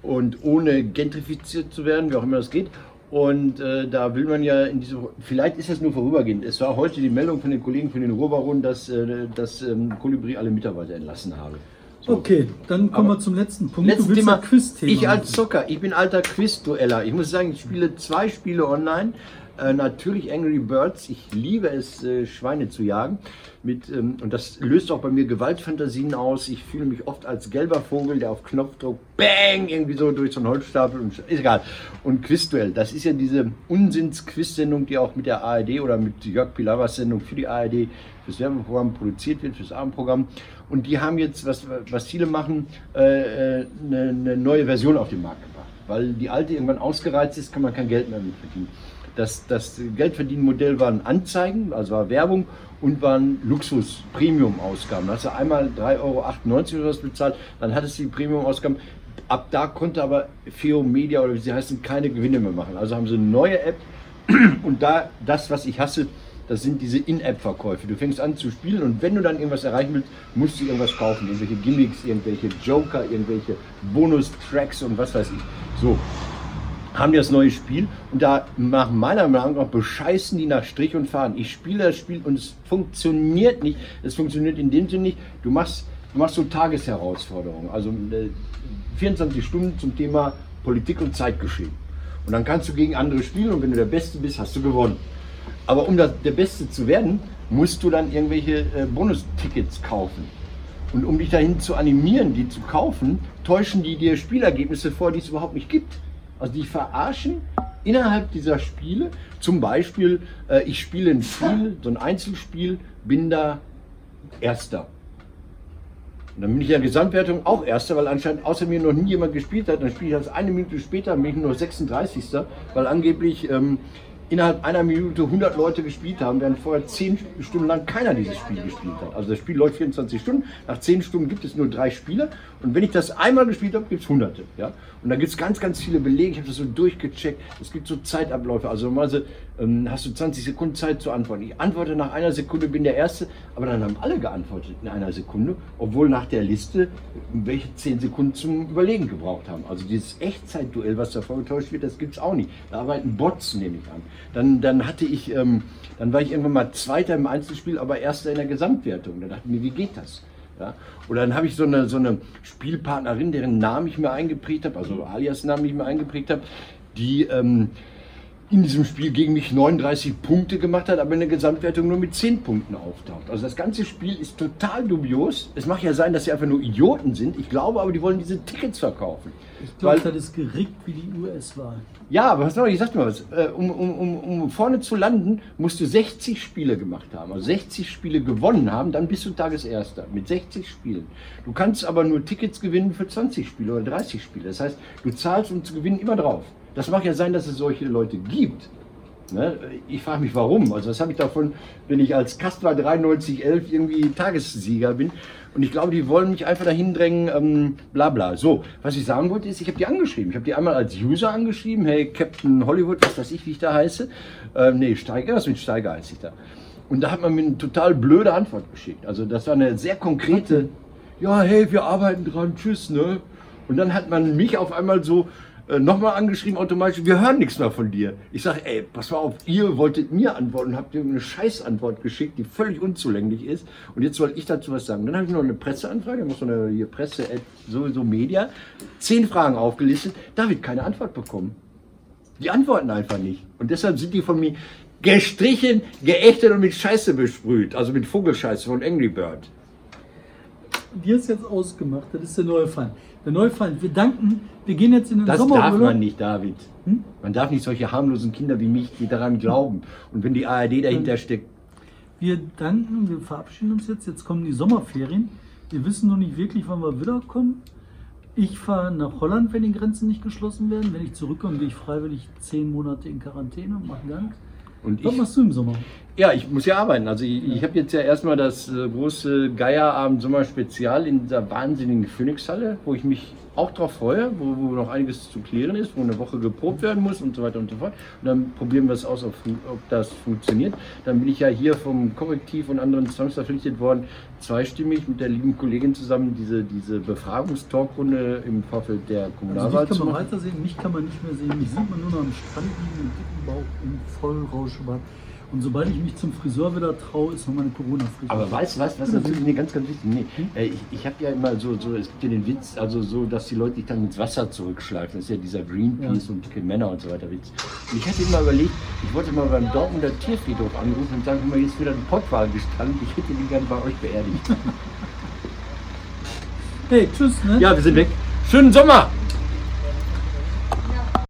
und ohne gentrifiziert zu werden, wie auch immer das geht. Und äh, da will man ja in diese, vielleicht ist das nur vorübergehend. Es war heute die Meldung von den Kollegen von den Ruhrbaronen, dass, äh, dass ähm, Kolibri alle Mitarbeiter entlassen habe. So. Okay, dann kommen Aber- wir zum letzten Punkt. Letztes Thema. Quiz-Thema Ich als. Zocker, ich bin alter Quiz-Dueller. Ich muss sagen, ich spiele zwei Spiele online. Äh, natürlich Angry Birds. Ich liebe es, äh, Schweine zu jagen. Mit, ähm, und das löst auch bei mir Gewaltfantasien aus. Ich fühle mich oft als gelber Vogel, der auf Knopfdruck Bang irgendwie so durch so einen Holzstapel und ist egal. Und Quizduell, das ist ja diese Unsinns-Quiz-Sendung, die auch mit der ARD oder mit Jörg Pilawas Sendung für die ARD fürs Werbeprogramm produziert wird, fürs Abendprogramm. Und die haben jetzt, was, was viele machen, äh, äh, eine, eine neue Version auf den Markt gebracht. Weil die alte irgendwann ausgereizt ist, kann man kein Geld mehr mit verdienen. Das, das Geldverdienmodell waren Anzeigen, also war Werbung und waren Luxus-Premium-Ausgaben. Da hast du einmal 3,98 Euro oder was bezahlt, dann hattest du die Premium-Ausgaben. Ab da konnte aber Feo Media oder wie sie heißen, keine Gewinne mehr machen. Also haben sie eine neue App und da das, was ich hasse, das sind diese In-App-Verkäufe. Du fängst an zu spielen und wenn du dann irgendwas erreichen willst, musst du irgendwas kaufen. Irgendwelche Gimmicks, irgendwelche Joker, irgendwelche Bonus-Tracks und was weiß ich. So, haben die das neue Spiel und da nach meiner Meinung nach bescheißen die nach Strich und Faden. Ich spiele das Spiel und es funktioniert nicht. Es funktioniert in dem Sinne nicht. Du machst, du machst so Tagesherausforderungen, also äh, 24 Stunden zum Thema Politik und Zeitgeschehen. Und dann kannst du gegen andere spielen und wenn du der Beste bist, hast du gewonnen. Aber um das, der Beste zu werden, musst du dann irgendwelche äh, Bonustickets kaufen. Und um dich dahin zu animieren, die zu kaufen, täuschen die dir Spielergebnisse vor, die es überhaupt nicht gibt. Also die verarschen innerhalb dieser Spiele. Zum Beispiel, äh, ich spiele ein Spiel, so ein Einzelspiel, bin da Erster. Und dann bin ich in der Gesamtwertung auch Erster, weil anscheinend außer mir noch nie jemand gespielt hat. Dann spiele ich das eine Minute später, bin ich nur 36. Weil angeblich ähm, innerhalb einer Minute 100 Leute gespielt haben, während vorher 10 Stunden lang keiner dieses Spiel gespielt hat. Also das Spiel läuft 24 Stunden, nach 10 Stunden gibt es nur drei Spieler und wenn ich das einmal gespielt habe, gibt es Hunderte. Ja? Und da gibt es ganz, ganz viele Belege, ich habe das so durchgecheckt, es gibt so Zeitabläufe, also normalerweise hast du 20 Sekunden Zeit zu antworten. Ich antworte nach einer Sekunde, bin der Erste, aber dann haben alle geantwortet in einer Sekunde, obwohl nach der Liste welche 10 Sekunden zum Überlegen gebraucht haben. Also dieses Echtzeitduell, was da vorgetäuscht wird, das gibt es auch nicht. Da arbeiten Bots, nehme ich an. Dann, dann hatte ich, ähm, dann war ich irgendwann mal Zweiter im Einzelspiel, aber Erster in der Gesamtwertung. Da dachte ich mir, wie geht das? Ja? Oder dann habe ich so eine, so eine Spielpartnerin, deren Namen ich mir eingeprägt habe, also Alias-Namen, die ich mir eingeprägt habe, die ähm, in diesem Spiel gegen mich 39 Punkte gemacht hat, aber in der Gesamtwertung nur mit 10 Punkten auftaucht. Also das ganze Spiel ist total dubios. Es mag ja sein, dass sie einfach nur Idioten sind. Ich glaube aber, die wollen diese Tickets verkaufen. Ich glaube, das ist gerickt wie die US-Wahl. Ja, aber was noch, ich sag mal was. Äh, um, um, um, um vorne zu landen, musst du 60 Spiele gemacht haben. Also 60 Spiele gewonnen haben, dann bist du Tageserster. Mit 60 Spielen. Du kannst aber nur Tickets gewinnen für 20 Spiele oder 30 Spiele. Das heißt, du zahlst, um zu gewinnen, immer drauf. Das mag ja sein, dass es solche Leute gibt. Ne? Ich frage mich, warum. Also, was habe ich davon, wenn ich als Kastler 9311 irgendwie Tagessieger bin? Und ich glaube, die wollen mich einfach dahin drängen, ähm, bla bla. So, was ich sagen wollte, ist, ich habe die angeschrieben. Ich habe die einmal als User angeschrieben. Hey, Captain Hollywood, was weiß ich, wie ich da heiße. Ähm, nee, Steiger, was mit Steiger heiße ich da. Und da hat man mir eine total blöde Antwort geschickt. Also, das war eine sehr konkrete, ja, hey, wir arbeiten dran, tschüss, ne? Und dann hat man mich auf einmal so äh, nochmal angeschrieben automatisch, wir hören nichts mehr von dir. Ich sage, ey, pass mal auf, ihr wolltet mir antworten, habt ihr eine Scheißantwort geschickt, die völlig unzulänglich ist. Und jetzt soll ich dazu was sagen. Dann habe ich noch eine Presseanfrage, muss eine hier Presse, sowieso Media, zehn Fragen aufgelistet. David, keine Antwort bekommen. Die antworten einfach nicht. Und deshalb sind die von mir gestrichen, geächtet und mit Scheiße besprüht. Also mit Vogelscheiße von Angry Bird. Die ist jetzt ausgemacht, das ist der neue Fall der Neufeind. Wir danken, wir gehen jetzt in den das Sommerurlaub. Das darf man nicht, David. Hm? Man darf nicht solche harmlosen Kinder wie mich, die daran glauben. Und wenn die ARD dahinter steckt. Wir danken, wir verabschieden uns jetzt. Jetzt kommen die Sommerferien. Wir wissen noch nicht wirklich, wann wir wiederkommen. Ich fahre nach Holland, wenn die Grenzen nicht geschlossen werden. Wenn ich zurückkomme, gehe ich freiwillig zehn Monate in Quarantäne und mache gar nichts. Und Was ich, machst du im Sommer? Ja, ich muss ja arbeiten. Also ich, ich habe jetzt ja erstmal das äh, große Geierabend Sommer Spezial in dieser wahnsinnigen Phoenix-Halle, wo ich mich auch drauf freue, wo, wo, noch einiges zu klären ist, wo eine Woche geprobt werden muss und so weiter und so fort. Und dann probieren wir es aus, ob, ob das funktioniert. Dann bin ich ja hier vom Korrektiv und anderen zwangsverpflichtet worden, zweistimmig mit der lieben Kollegin zusammen diese, diese Befragungstalkrunde im Vorfeld der Kommunalwahl also mich kann man weitersehen, mich kann man nicht mehr sehen. Mich sieht man nur noch am Strand liegen, mit dicken Bauch, im Vollrauschbad. Und sobald ich mich zum Friseur wieder traue, ist noch meine Corona-Frisur. Aber weißt du, was, was natürlich nee, ganz, ganz wichtig, nee, hm? äh, ich, ich habe ja immer so, so, es gibt ja den Witz, also so, dass die Leute dich dann ins Wasser zurückschleifen. Das ist ja dieser Greenpeace ja. und Männer und so weiter Witz. Und ich hatte immer überlegt, ich wollte mal beim Dortmunder Tierfriedhof anrufen und sagen, mal, hier ist wieder ein Pottwagen gestanden, ich hätte den gerne bei euch beerdigt. hey, tschüss, ne? Ja, wir sind weg. Schönen Sommer!